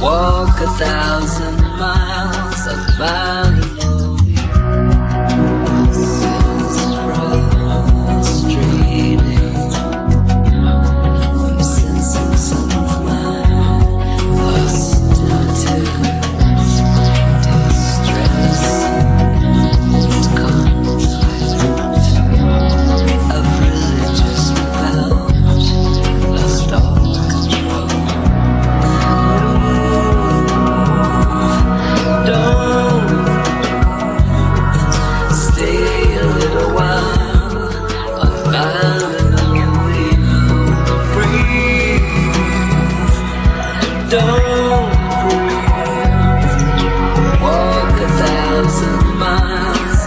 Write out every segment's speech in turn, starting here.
Walk a thousand miles valley. Walk a thousand miles.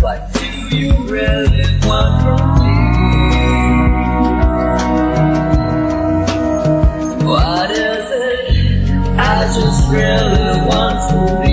What do you really want from me? What is it? I just really want to leave.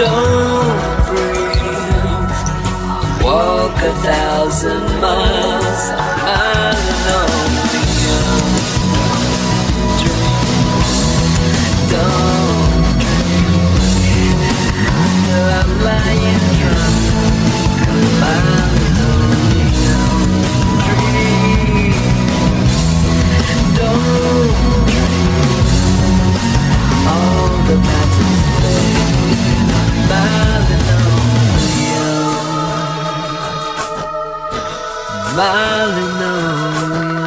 Don't breathe. Walk a thousand miles. Smiling only smiling on.